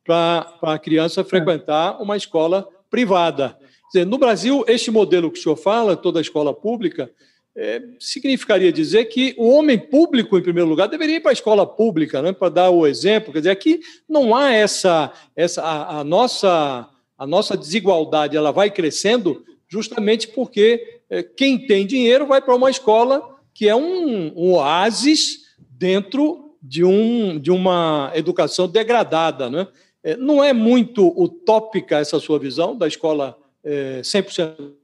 para a criança frequentar uma escola privada. Dizer, no Brasil, este modelo que o senhor fala, toda a escola pública, é, significaria dizer que o homem público, em primeiro lugar, deveria ir para a escola pública, né, para dar o exemplo. Quer dizer, aqui não há essa. essa a, a nossa, a nossa desigualdade ela vai crescendo justamente porque é, quem tem dinheiro vai para uma escola que é um, um oásis dentro de, um, de uma educação degradada. Né? É, não é muito utópica essa sua visão da escola é, 100%?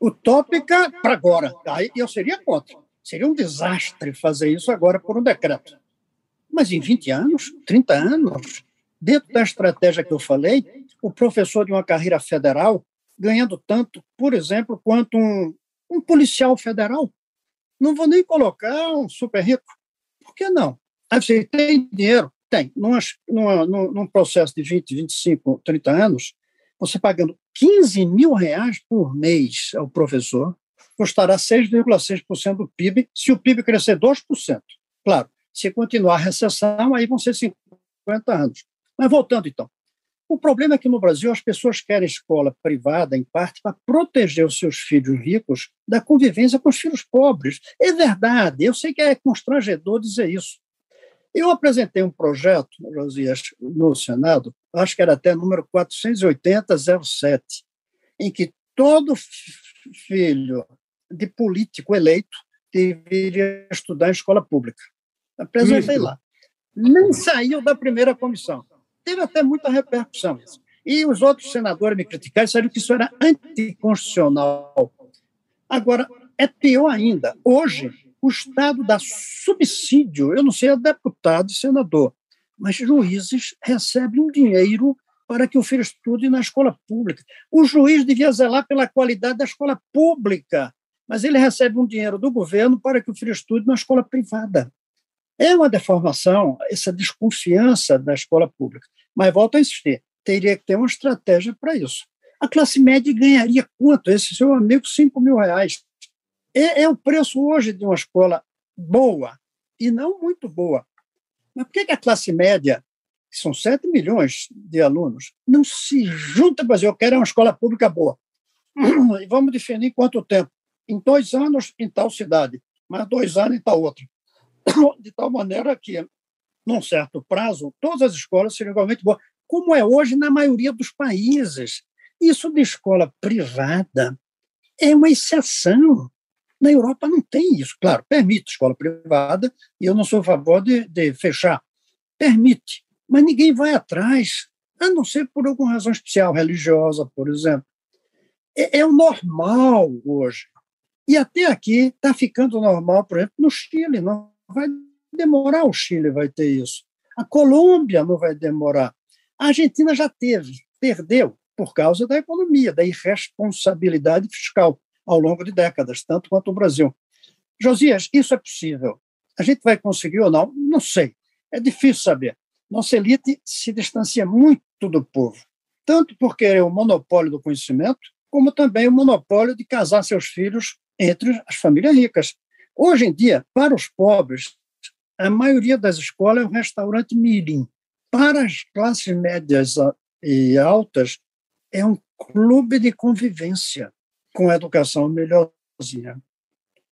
Utópica para agora. Aí eu seria contra. Seria um desastre fazer isso agora por um decreto. Mas em 20 anos, 30 anos, dentro da estratégia que eu falei, o professor de uma carreira federal ganhando tanto, por exemplo, quanto um, um policial federal. Não vou nem colocar um super rico. Por que não? Aí você tem dinheiro? Tem. Numa, numa, num processo de 20, 25, 30 anos, você pagando 15 mil reais por mês ao professor, custará 6,6% do PIB, se o PIB crescer 2%. Claro, se continuar a recessão, aí vão ser 50 anos. Mas voltando então, o problema é que no Brasil as pessoas querem escola privada, em parte, para proteger os seus filhos ricos da convivência com os filhos pobres. É verdade, eu sei que é constrangedor dizer isso. Eu apresentei um projeto, Josias, no Senado, acho que era até número 48007, em que todo filho de político eleito deveria estudar em escola pública. Apresentei lá. Nem saiu da primeira comissão teve até muita repercussão. E os outros senadores me criticaram, disseram que isso era anticonstitucional. Agora, é pior ainda. Hoje, o Estado dá subsídio, eu não sei, a deputado e senador, mas juízes recebem um dinheiro para que o filho estude na escola pública. O juiz devia zelar pela qualidade da escola pública, mas ele recebe um dinheiro do governo para que o filho estude na escola privada. É uma deformação, essa desconfiança da escola pública. Mas volto a insistir, teria que ter uma estratégia para isso. A classe média ganharia quanto? Esse seu amigo, 5 mil reais. É, é, o preço hoje de uma escola boa e não muito boa. Mas por que, a classe média, que são 7 milhões de alunos, não se junta para dizer, eu quero uma escola pública boa? E vamos definir quanto tempo? Em dois anos em tal cidade, mas dois anos em tal outra. de tal maneira que, num certo prazo, todas as escolas seriam igualmente boas, como é hoje na maioria dos países. Isso de escola privada é uma exceção. Na Europa não tem isso. Claro, permite escola privada, e eu não sou a favor de, de fechar. Permite, mas ninguém vai atrás, a não ser por alguma razão especial, religiosa, por exemplo. É, é o normal hoje. E até aqui está ficando normal, por exemplo, no Chile. Não vai demorar, o Chile vai ter isso. A Colômbia não vai demorar. A Argentina já teve, perdeu por causa da economia, da irresponsabilidade fiscal ao longo de décadas, tanto quanto o Brasil. Josias, isso é possível. A gente vai conseguir ou não? Não sei. É difícil saber. Nossa elite se distancia muito do povo, tanto porque é o monopólio do conhecimento, como também o monopólio de casar seus filhos entre as famílias ricas. Hoje em dia, para os pobres, a maioria das escolas é um restaurante mirim. Para as classes médias e altas, é um clube de convivência com a educação melhorzinha.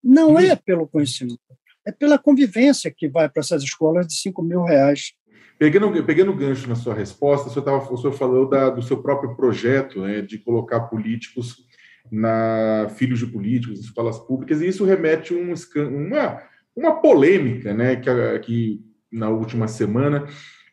Não é pelo conhecimento, é pela convivência que vai para essas escolas de 5 mil reais. Pegando, pegando gancho na sua resposta, o senhor, tava, o senhor falou da, do seu próprio projeto né, de colocar políticos na filhos de políticos, escolas públicas, e isso remete um, uma, uma polêmica, né, que, que na última semana,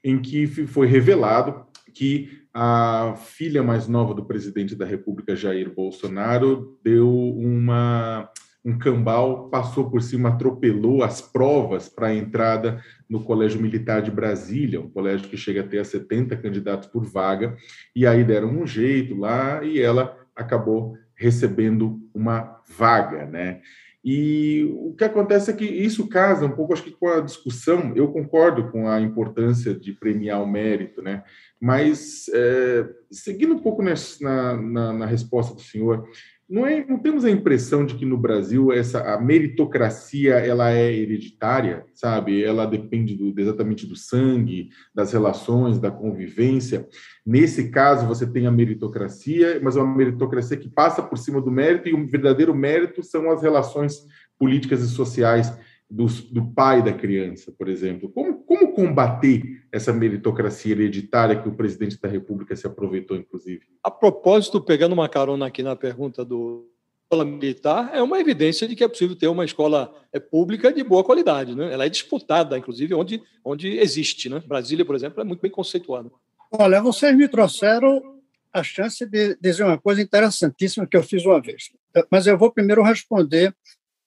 em que foi revelado que a filha mais nova do presidente da República, Jair Bolsonaro, deu uma um cambal passou por cima, atropelou as provas para a entrada no Colégio Militar de Brasília, um colégio que chega a ter 70 candidatos por vaga, e aí deram um jeito lá e ela acabou recebendo uma vaga, né? E o que acontece é que isso casa um pouco, acho que com a discussão, eu concordo com a importância de premiar o mérito, né? Mas, é, seguindo um pouco na, na, na resposta do senhor, não, é, não temos a impressão de que no Brasil essa a meritocracia ela é hereditária, sabe? Ela depende do, exatamente do sangue, das relações, da convivência. Nesse caso, você tem a meritocracia, mas é uma meritocracia que passa por cima do mérito, e o verdadeiro mérito são as relações políticas e sociais do, do pai da criança, por exemplo. Como, como combater essa meritocracia hereditária que o presidente da República se aproveitou, inclusive? A propósito, pegando uma carona aqui na pergunta do escola militar, é uma evidência de que é possível ter uma escola é, pública de boa qualidade. Né? Ela é disputada, inclusive, onde, onde existe. Né? Brasília, por exemplo, é muito bem conceituada. Olha, vocês me trouxeram a chance de dizer uma coisa interessantíssima que eu fiz uma vez. Mas eu vou primeiro responder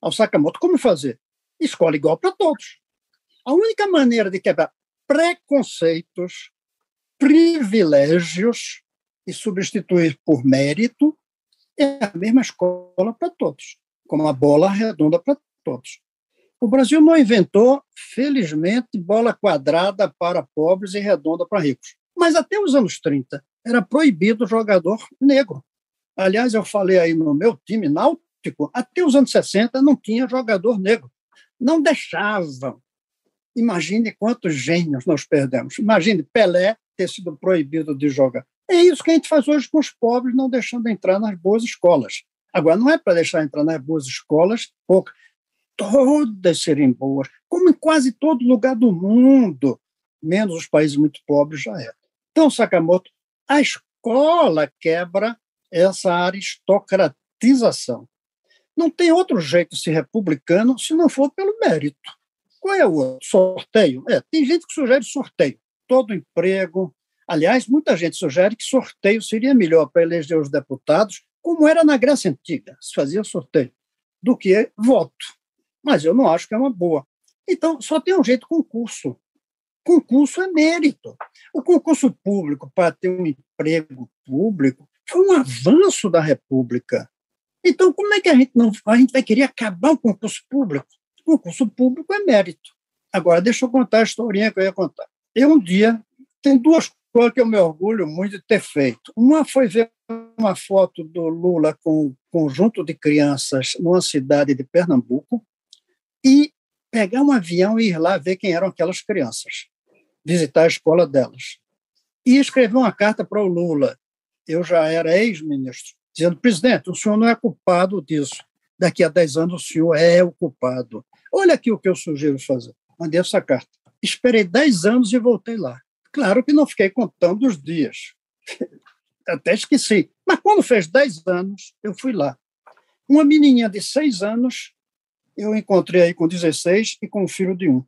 ao Sakamoto. Como fazer? Escola igual para todos. A única maneira de quebrar preconceitos, privilégios e substituir por mérito é a mesma escola para todos, como a bola redonda para todos. O Brasil não inventou, felizmente, bola quadrada para pobres e redonda para ricos. Mas até os anos 30 era proibido jogador negro. Aliás, eu falei aí no meu time náutico, até os anos 60 não tinha jogador negro não deixavam. Imagine quantos gênios nós perdemos. Imagine Pelé ter sido proibido de jogar. É isso que a gente faz hoje com os pobres, não deixando entrar nas boas escolas. Agora, não é para deixar entrar nas boas escolas, pouco. todas serem boas, como em quase todo lugar do mundo, menos os países muito pobres já é. Então, Sakamoto, a escola quebra essa aristocratização. Não tem outro jeito de ser republicano se não for pelo mérito. Qual é o? Sorteio? É, tem gente que sugere sorteio. Todo emprego. Aliás, muita gente sugere que sorteio seria melhor para eleger os deputados, como era na Grécia Antiga, se fazia sorteio, do que voto. Mas eu não acho que é uma boa. Então, só tem um jeito concurso. Concurso é mérito. O concurso público para ter um emprego público foi um avanço da República. Então, como é que a gente não a gente vai querer acabar o concurso público? O concurso público é mérito. Agora, deixa eu contar a historinha que eu ia contar. Eu, um dia, tem duas coisas que eu me orgulho muito de ter feito. Uma foi ver uma foto do Lula com um conjunto de crianças numa cidade de Pernambuco e pegar um avião e ir lá ver quem eram aquelas crianças, visitar a escola delas. E escrever uma carta para o Lula. Eu já era ex-ministro dizendo: presidente, o senhor não é culpado disso. Daqui a 10 anos o senhor é o culpado. Olha aqui o que eu sugiro fazer. Mandei essa carta. Esperei 10 anos e voltei lá. Claro que não fiquei contando os dias. Até esqueci. Mas quando fez 10 anos, eu fui lá. Uma menininha de 6 anos, eu encontrei aí com 16 e com o filho de um.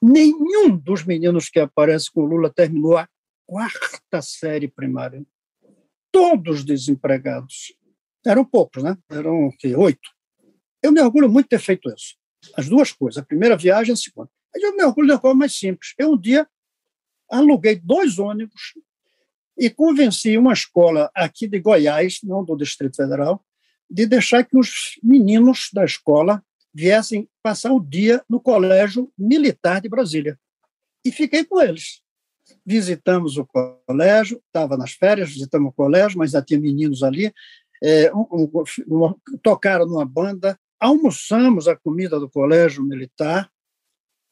Nenhum dos meninos que aparece com o Lula terminou a quarta série primária todos desempregados. Eram poucos, né? Eram que, oito. Eu me orgulho muito de ter feito isso. As duas coisas, a primeira viagem e a segunda. Mas eu me orgulho da coisa mais simples. Eu um dia aluguei dois ônibus e convenci uma escola aqui de Goiás, não do Distrito Federal, de deixar que os meninos da escola viessem passar o dia no Colégio Militar de Brasília. E fiquei com eles visitamos o colégio, estava nas férias, visitamos o colégio, mas já tinha meninos ali, é, um, um, tocaram numa banda, almoçamos a comida do colégio militar.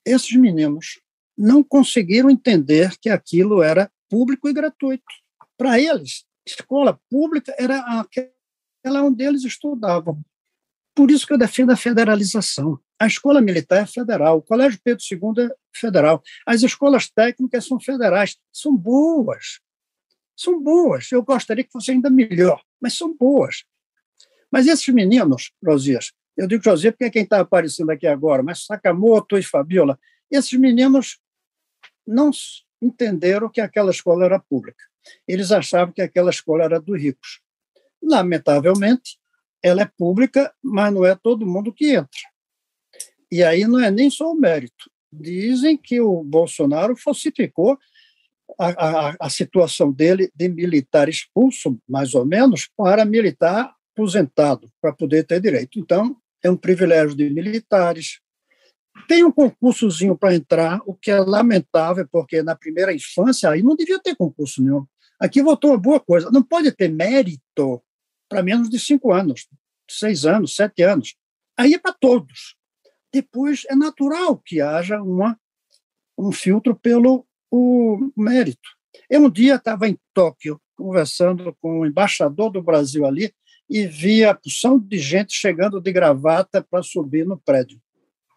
Esses meninos não conseguiram entender que aquilo era público e gratuito. Para eles, escola pública era aquela onde eles estudavam. Por isso que eu defendo a federalização. A escola militar é federal, o Colégio Pedro II é federal, as escolas técnicas são federais, são boas. São boas. Eu gostaria que fosse ainda melhor, mas são boas. Mas esses meninos, Josias, eu digo Josias porque é quem está aparecendo aqui agora, mas Sakamoto e Fabiola, esses meninos não entenderam que aquela escola era pública. Eles achavam que aquela escola era dos ricos. Lamentavelmente, ela é pública, mas não é todo mundo que entra. E aí não é nem só o mérito. Dizem que o Bolsonaro falsificou a, a, a situação dele de militar expulso, mais ou menos, para militar aposentado, para poder ter direito. Então, é um privilégio de militares. Tem um concursozinho para entrar, o que é lamentável, porque na primeira infância aí não devia ter concurso nenhum. Aqui votou uma boa coisa. Não pode ter mérito para menos de cinco anos, seis anos, sete anos. Aí é para todos. Depois é natural que haja uma, um filtro pelo o mérito. Eu um dia estava em Tóquio conversando com o embaixador do Brasil ali e via a porção de gente chegando de gravata para subir no prédio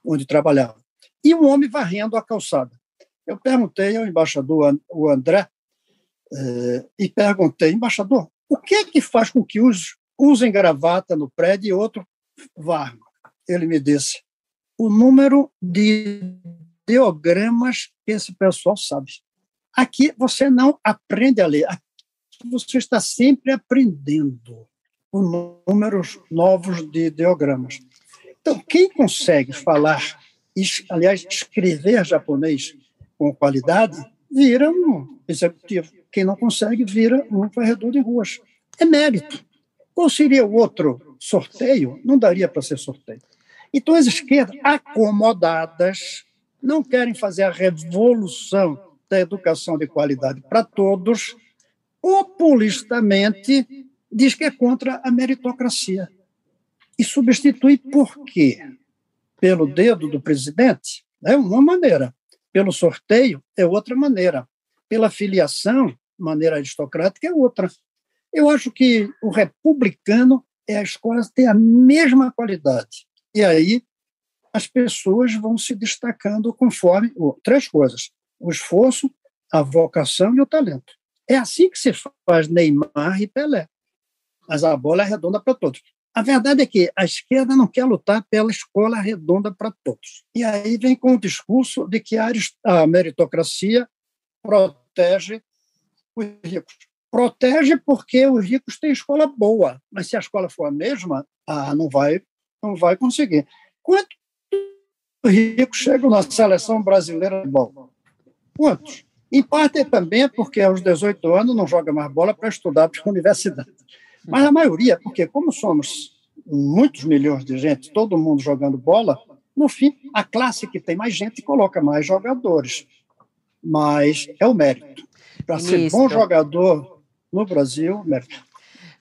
onde trabalhava. E um homem varrendo a calçada. Eu perguntei ao embaixador, o André, eh, e perguntei, embaixador, o que é que faz com que uns usem gravata no prédio e outro varram? Ele me disse, o número de ideogramas que esse pessoal sabe. Aqui você não aprende a ler, aqui você está sempre aprendendo números novos de ideogramas. Então, quem consegue falar, aliás, escrever japonês com qualidade, vira um executivo. Quem não consegue, vira um varredor de ruas. É mérito. Qual seria o outro sorteio? Não daria para ser sorteio. Então, as esquerdas acomodadas não querem fazer a revolução da educação de qualidade para todos, populistamente diz que é contra a meritocracia. E substitui por quê? Pelo dedo do presidente? É uma maneira. Pelo sorteio? É outra maneira. Pela filiação, maneira aristocrática, é outra. Eu acho que o republicano é a escola ter a mesma qualidade. E aí as pessoas vão se destacando conforme três coisas: o esforço, a vocação e o talento. É assim que se faz Neymar e Pelé. Mas a bola é redonda para todos. A verdade é que a esquerda não quer lutar pela escola redonda para todos. E aí vem com o discurso de que a meritocracia protege os ricos. Protege porque os ricos têm escola boa, mas se a escola for a mesma, ah, não vai, não vai conseguir. Quanto ricos chegam na seleção brasileira de bola. Quantos? Em parte também é porque aos 18 anos não joga mais bola para estudar para a universidade. Mas a maioria, porque como somos muitos milhões de gente, todo mundo jogando bola, no fim, a classe que tem mais gente coloca mais jogadores. Mas é o mérito. Para ser bom jogador no Brasil, mérito.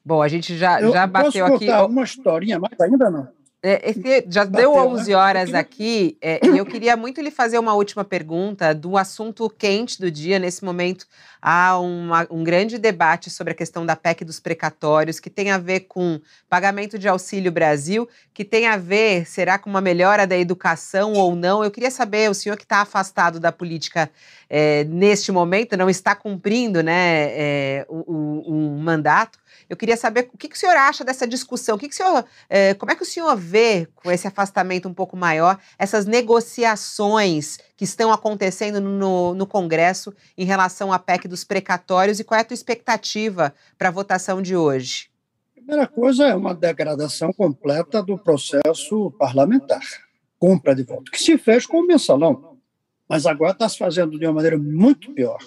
Bom, a gente já, já bateu posso aqui. contar uma historinha, mas ainda não. É, é já Bateu, deu 11 né? horas aqui é, e eu queria muito lhe fazer uma última pergunta do assunto quente do dia. Nesse momento, há uma, um grande debate sobre a questão da PEC dos precatórios, que tem a ver com pagamento de auxílio Brasil, que tem a ver, será com uma melhora da educação ou não? Eu queria saber, o senhor que está afastado da política é, neste momento, não está cumprindo né, é, um, um mandato, eu queria saber o que, que o senhor acha dessa discussão, o que, que o senhor, é, como é que o senhor vê, com esse afastamento um pouco maior, essas negociações que estão acontecendo no, no Congresso em relação à PEC dos precatórios e qual é a tua expectativa para a votação de hoje? Primeira coisa é uma degradação completa do processo parlamentar, compra de voto, que se fez com o mensalão, mas agora está se fazendo de uma maneira muito pior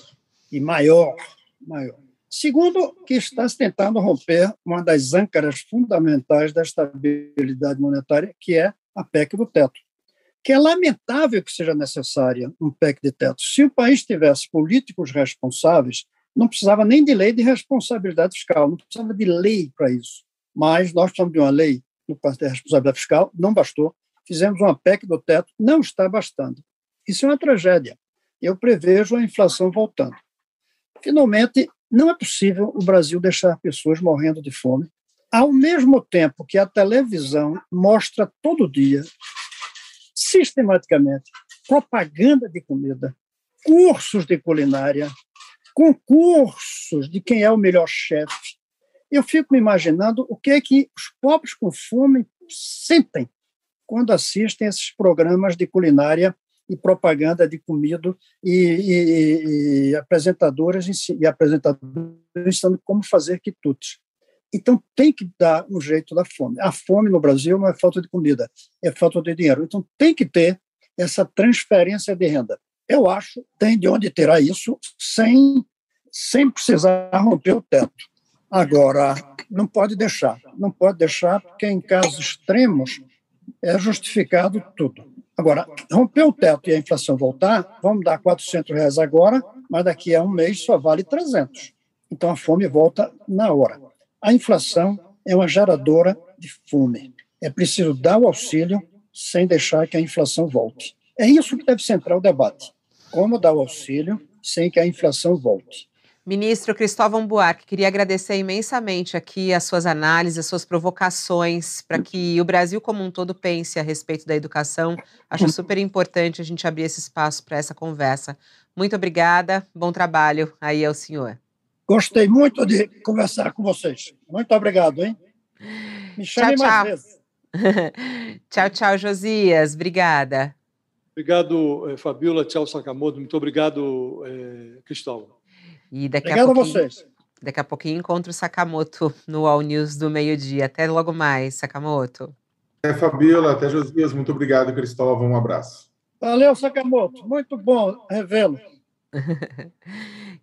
e maior, maior. Segundo, que está se tentando romper uma das âncaras fundamentais da estabilidade monetária, que é a PEC do teto. Que é lamentável que seja necessária um PEC de teto. Se o país tivesse políticos responsáveis, não precisava nem de lei de responsabilidade fiscal, não precisava de lei para isso. Mas nós precisamos de uma lei no da responsabilidade fiscal, não bastou. Fizemos uma PEC do teto, não está bastando. Isso é uma tragédia. Eu prevejo a inflação voltando. Finalmente, não é possível o Brasil deixar pessoas morrendo de fome, ao mesmo tempo que a televisão mostra todo dia, sistematicamente, propaganda de comida, cursos de culinária, concursos de quem é o melhor chefe, Eu fico me imaginando o que é que os pobres com fome sentem quando assistem esses programas de culinária e propaganda de comida e, e, e apresentadoras e apresentadores ensinando como fazer quitutes. Então tem que dar um jeito da fome. A fome no Brasil não é falta de comida, é falta de dinheiro. Então tem que ter essa transferência de renda. Eu acho tem de onde terá isso sem, sem precisar romper o teto. Agora, não pode deixar, não pode deixar, porque em casos extremos é justificado tudo. Agora, romper o teto e a inflação voltar, vamos dar 400 reais agora, mas daqui a um mês só vale 300. Então a fome volta na hora. A inflação é uma geradora de fome. É preciso dar o auxílio sem deixar que a inflação volte. É isso que deve centrar o debate. Como dar o auxílio sem que a inflação volte. Ministro Cristóvão Buarque, queria agradecer imensamente aqui as suas análises, as suas provocações para que o Brasil como um todo pense a respeito da educação. Acho super importante a gente abrir esse espaço para essa conversa. Muito obrigada, bom trabalho aí ao senhor. Gostei muito de conversar com vocês. Muito obrigado, hein? Me chame tchau, mais vezes. tchau, tchau, Josias. Obrigada. Obrigado, eh, Fabiola. Tchau, Sakamoto. Muito obrigado, eh, Cristóvão. E daqui Obrigado a pouquinho, a vocês. Daqui a pouquinho encontro o Sakamoto no All News do meio-dia. Até logo mais, Sakamoto. É, Fabiola, até Josias. Muito obrigado, Cristóvão. Um abraço. Valeu, Sakamoto. Muito bom revê-lo.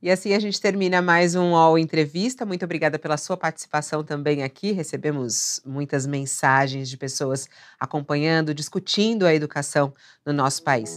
e assim a gente termina mais um All Entrevista. Muito obrigada pela sua participação também aqui. Recebemos muitas mensagens de pessoas acompanhando, discutindo a educação no nosso país.